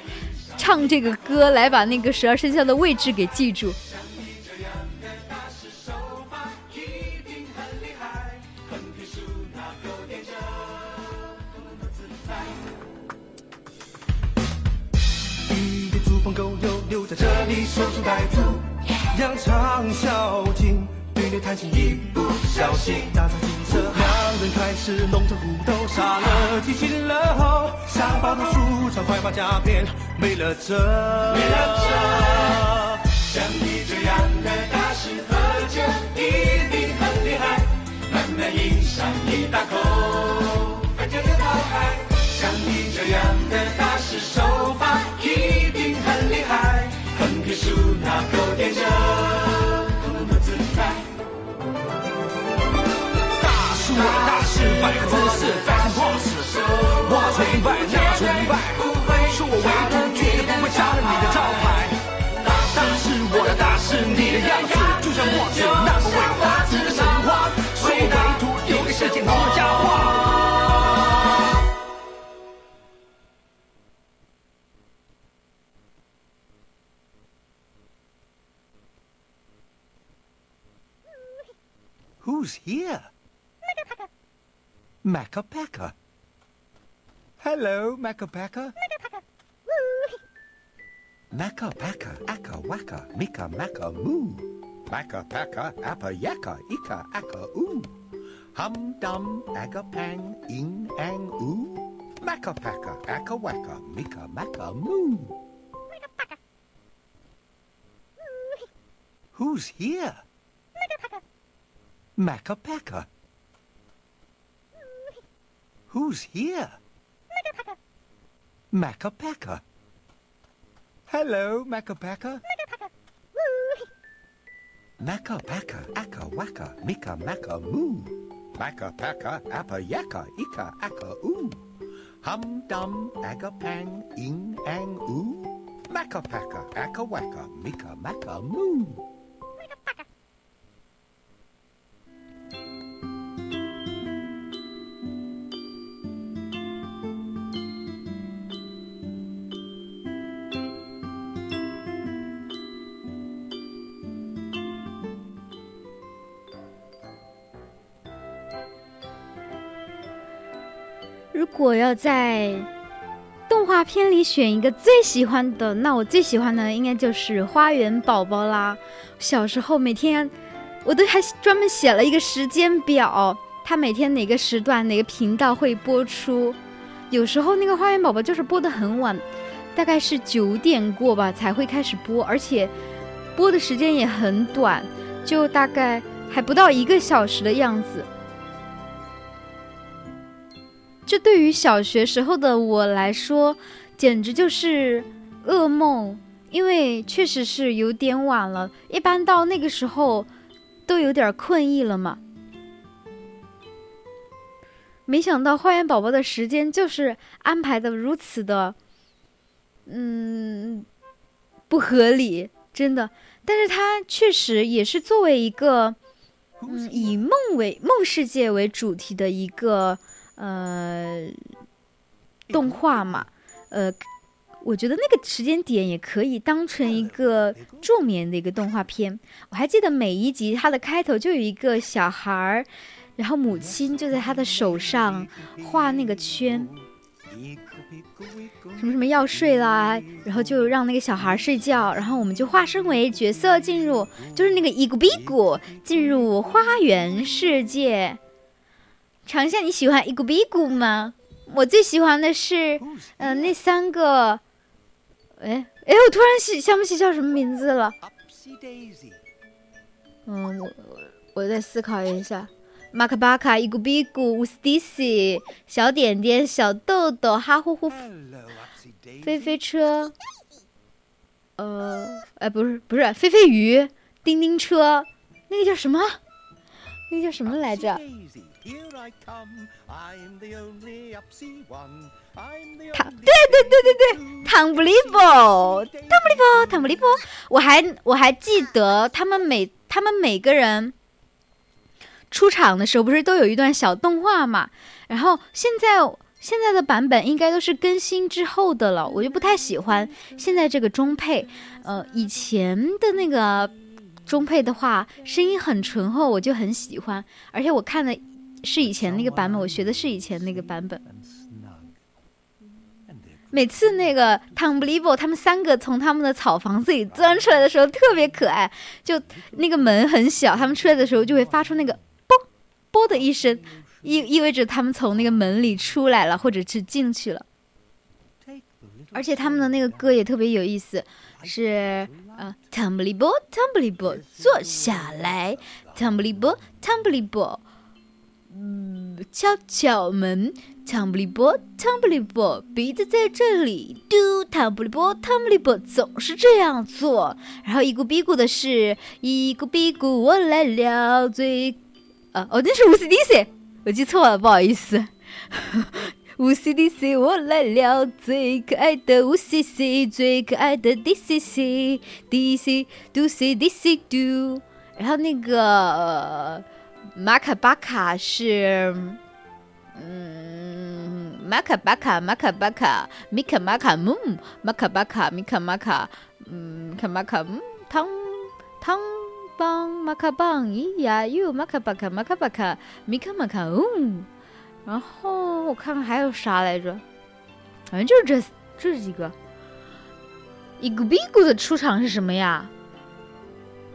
A: 唱这个歌来把那个十二生肖的位置给记住。
E: 在这里守株待兔，扬长啸劲，对内谈情一不小心打草惊蛇，两人开始龙争虎斗，杀了鸡擒了猴，想把头梳成快把夹片，没了辙，没了辙。像你这样的大师喝酒一定很厉害，慢慢饮上一大口，喝酒又讨海。像你这样的大师手法，横批竖那狗垫着，多么自在。大师我的大师，百个姿势，百种 pose，我崇拜，你崇拜，是我唯独绝对不会抢了你的
G: Who's here? Macapaca. Hello, Macapaca. Macapaca, akka waka, mika maka moo. Macapaca, appa yakka, ika akka oo. Hum dum, agapang, ing ang oo. Macapaca, akka waka, mika maka moo. Who's here? Macapaca. Who's here? Macapaca. Macapaca. Hello, Macapaca. Macapaca. Macapaca, aka waka, mika maka moo. Macapaca, appa yaka, ika aka oo. Hum dum, agapang, ing ang oo. Macapaca, aka waka, mika maka moo.
A: 果要在动画片里选一个最喜欢的，那我最喜欢的应该就是《花园宝宝》啦。小时候每天我都还专门写了一个时间表，它每天哪个时段、哪个频道会播出。有时候那个《花园宝宝》就是播的很晚，大概是九点过吧才会开始播，而且播的时间也很短，就大概还不到一个小时的样子。这对于小学时候的我来说，简直就是噩梦，因为确实是有点晚了，一般到那个时候都有点困意了嘛。没想到花园宝宝的时间就是安排的如此的，嗯，不合理，真的。但是它确实也是作为一个，嗯，以梦为梦世界为主题的一个。呃，动画嘛，呃，我觉得那个时间点也可以当成一个助眠的一个动画片。我还记得每一集它的开头就有一个小孩儿，然后母亲就在他的手上画那个圈，什么什么要睡啦，然后就让那个小孩睡觉，然后我们就化身为角色进入，就是那个伊古比古进入花园世界。尝一下，你喜欢伊古比古吗？我最喜欢的是，嗯、那三个。哎哎，我突然想想不起叫什么名字了。嗯，我我我再思考一下。马卡巴卡、伊古比古、乌斯蒂西、小点点、小豆豆、哈呼呼、飞飞车，呃，哎，不是不是，飞飞鱼、叮叮车，那个叫什么？那个叫什么来着？
G: Daisy, here I come. I'm the only Upsy one. I'm the
A: 糖
G: ，only
A: 对对对对对，汤布利波，汤布利波，汤布利波。我还我还记得他们每他们每个人出场的时候，不是都有一段小动画嘛？然后现在现在的版本应该都是更新之后的了，我就不太喜欢现在这个中配。呃，以前的那个中配的话，声音很醇厚，我就很喜欢，而且我看的是以前那个版本，我学的是以前那个版本。每次那个 Tom b l i b o 他们三个从他们的草房子里钻出来的时候，特别可爱。就那个门很小，他们出来的时候就会发出那个“啵啵”的一声，意意味着他们从那个门里出来了，或者是进去了。而且他们的那个歌也特别有意思，是呃 t u m b l y b o t u m b l y b o 坐下来 t u m b l y b o t u m b l y b o，敲敲门 t u m b l y b o t u m b l y b o 鼻子在这里嘟 t u m b l y b o t u m b l y b o 总是这样做。然后一咕比咕的是一咕比咕，我来了最，呃，哦，那是无 C D C，我记错了，不好意思。无 C D C，我来了，最可爱的无 C C，最可爱的 D C C，D C do C D C do。然后那个、呃、马卡巴卡是，嗯，马卡巴卡，马卡巴卡，米卡马卡木，马卡巴卡，米卡马卡，嗯，卡马卡嗯，汤汤棒，马卡棒，咿呀哟，马卡巴卡，马卡巴卡，米卡马卡嗯。然后我看看还有啥来着，好像就是这这几个。伊古比古的出场是什么呀？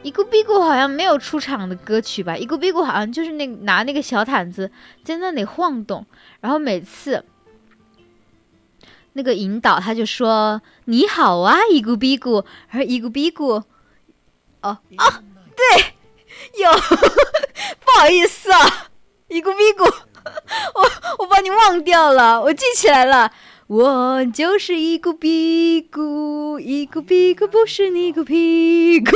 A: 一个比咕好像没有出场的歌曲吧？一个比咕好像就是那拿那个小毯子在那里晃动，然后每次那个引导他就说：“你好啊，一个比咕。”然后伊咕比咕，哦哦，对，有，不好意思啊，一个比咕。我我把你忘掉了，我记起来了，我就是一股屁股，一股屁股不是你股屁股，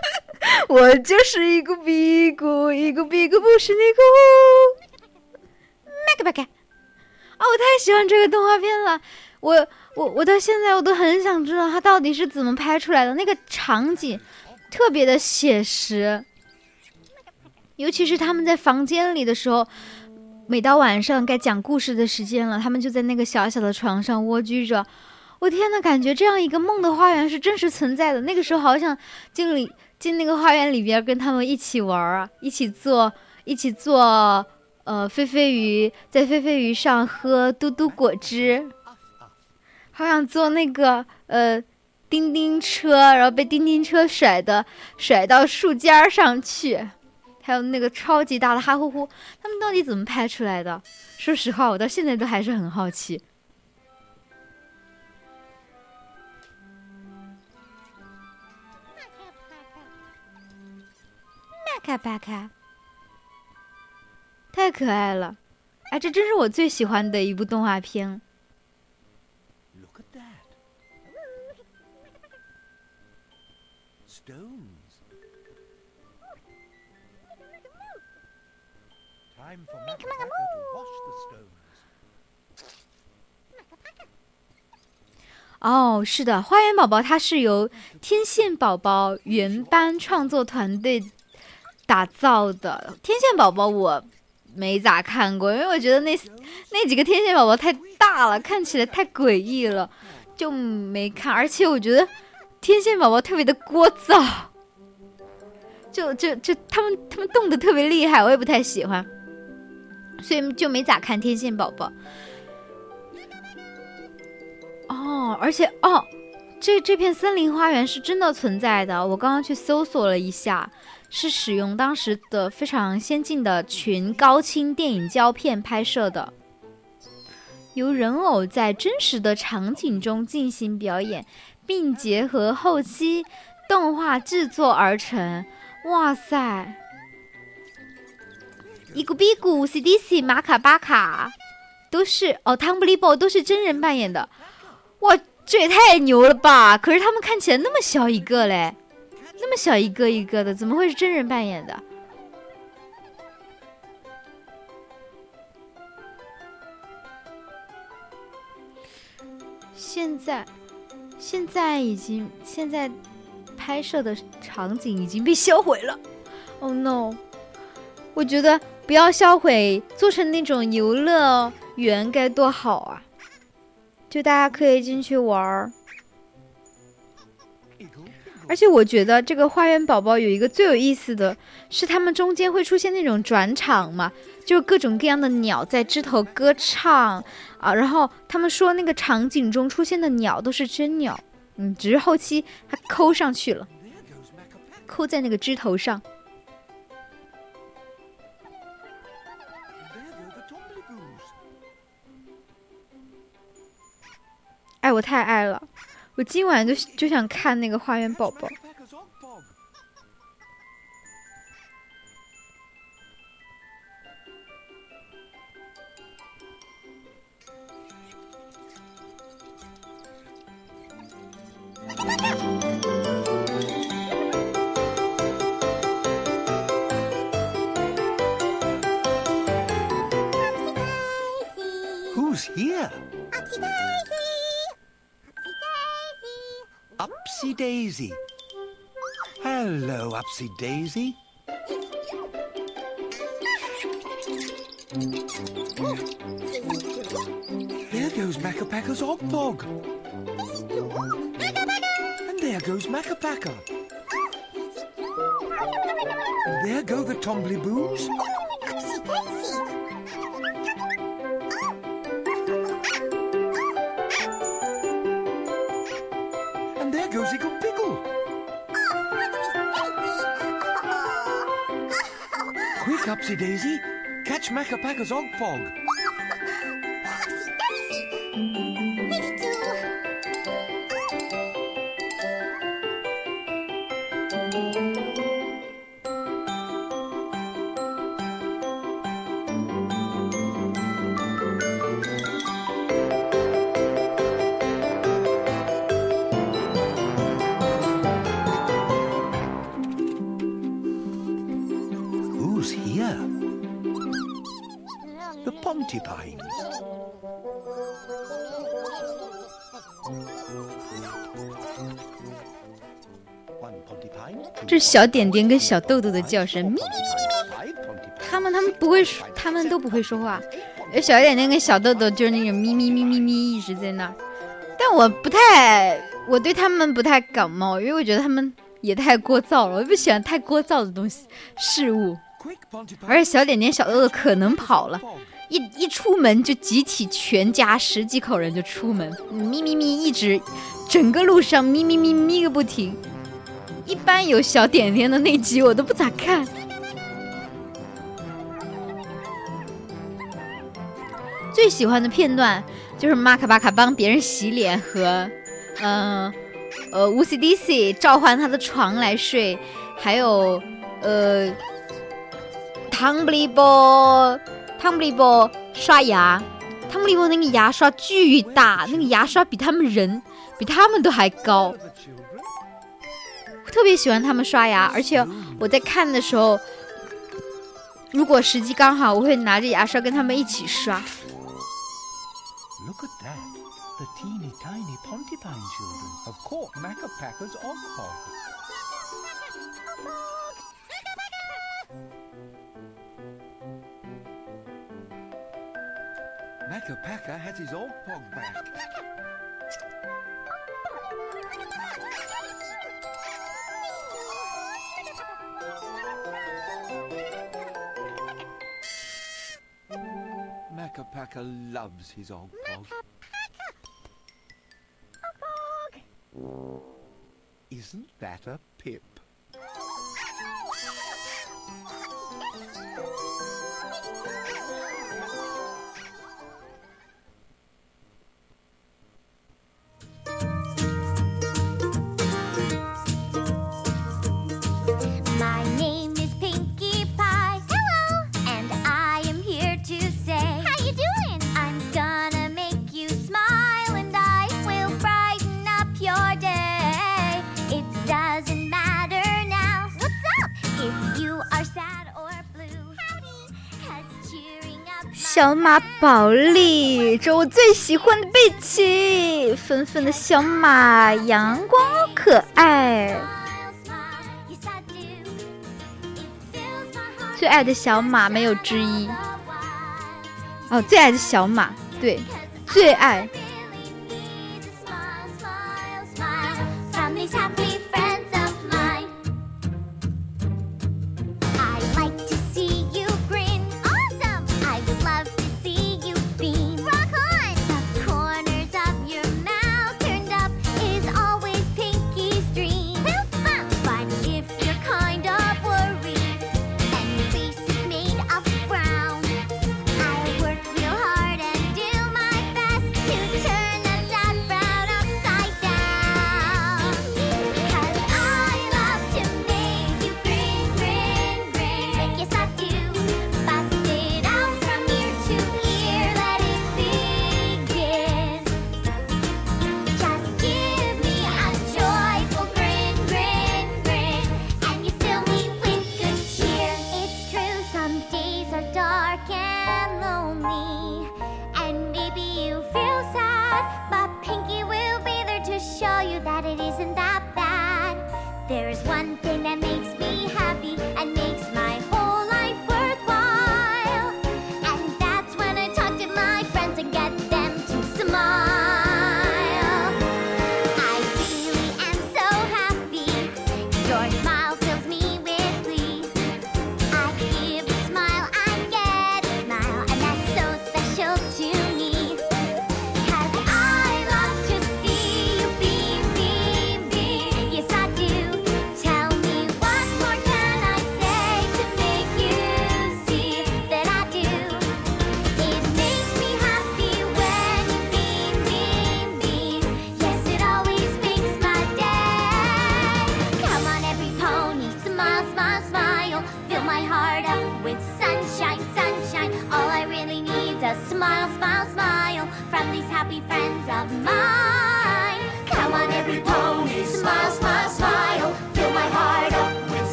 A: 我就是一股屁股，一股屁股不是你股。麦克麦克，啊，我太喜欢这个动画片了，我我我到现在我都很想知道它到底是怎么拍出来的，那个场景特别的写实，尤其是他们在房间里的时候。每到晚上该讲故事的时间了，他们就在那个小小的床上蜗居着。我天呐，感觉这样一个梦的花园是真实存在的。那个时候好想进里进那个花园里边跟他们一起玩啊，一起做一起做呃飞飞鱼，在飞飞鱼上喝嘟嘟果汁。好想坐那个呃叮叮车，然后被叮叮车甩的甩到树尖儿上去。还有那个超级大的哈呼呼，他们到底怎么拍出来的？说实话，我到现在都还是很好奇。麦卡巴卡，太可爱了！哎，这真是我最喜欢的一部动画片。哦，是的，花园宝宝它是由天线宝宝原班创作团队打造的。天线宝宝我没咋看过，因为我觉得那那几个天线宝宝太大了，看起来太诡异了。就没看。而且我觉得天线宝宝特别的聒噪，就就就他们他们动的特别厉害，我也不太喜欢，所以就没咋看天线宝宝。哦，而且哦，这这片森林花园是真的存在的，我刚刚去搜索了一下。是使用当时的非常先进的全高清电影胶片拍摄的，由人偶在真实的场景中进行表演，并结合后期动画制作而成。哇塞！伊古比古、CDC、马卡巴卡都是哦，汤布利波都是真人扮演的。哇，这也太牛了吧！可是他们看起来那么小一个嘞。那么小一个一个的，怎么会是真人扮演的？现在，现在已经现在拍摄的场景已经被销毁了。Oh no！我觉得不要销毁，做成那种游乐园该多好啊！就大家可以进去玩儿。而且我觉得这个花园宝宝有一个最有意思的是，他们中间会出现那种转场嘛，就各种各样的鸟在枝头歌唱啊，然后他们说那个场景中出现的鸟都是真鸟，嗯，只是后期它抠上去了，抠在那个枝头上。哎，我太爱了。我今晚就就想看那个花园宝宝。
G: Who's here? Upsy Daisy. Hello, Upsy Daisy. There goes Macapaca's Ogpog. And there goes Macapaca. And there go the Tombliboos. And Quick, Daisy. Catch Macapaca's Ogpog. Who's
A: 小点点跟小豆豆的叫声，咪咪。
G: 咪咪咪
A: 他们他们不会说，他们都不会说话。小点点跟小豆豆就是那种咪咪咪咪咪一直在那儿，但我不太，我对他们不太感冒，因为我觉得他们也太聒噪了，我不喜欢太聒噪的东西事物。而且小点点、小豆豆可能跑了，一一出门就集体全家十几口人就出门，咪咪咪一直整个路上咪咪咪咪个不停。一般有小点点的那集我都不咋看。最喜欢的片段就是马卡巴卡帮别人洗脸和，嗯呃乌西迪西召唤他的床来睡，还有呃汤布利波汤布利波刷牙，汤布利波那个牙刷巨大，那个牙刷比他们人比他们都还高。我特别喜欢他们刷牙，而且我在看的时候，如果时机刚好，我会拿着牙刷跟他们一起刷。
G: Look at that, the teeny tiny Pontypine children have caught Macapaca's Ogpog. Macapaca has his Ogpog back. Macca loves his og pog. Macca Og pog! Isn't that a pip?
H: 小马宝莉，这我最喜欢的贝奇，粉粉的小马，阳光可爱。最爱的小马没有之一。哦，最爱的小马，对，最爱。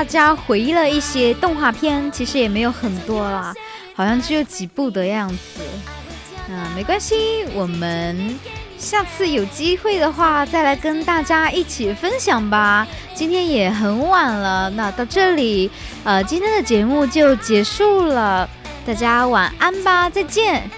H: 大家回忆了一些动画片其实也没有很多啦好像只有几部的样子。那没关系我们下次有机会的话再来跟大家一起分享吧。今天也很晚了那到这里呃今天的节目就结束了大家晚安吧再见。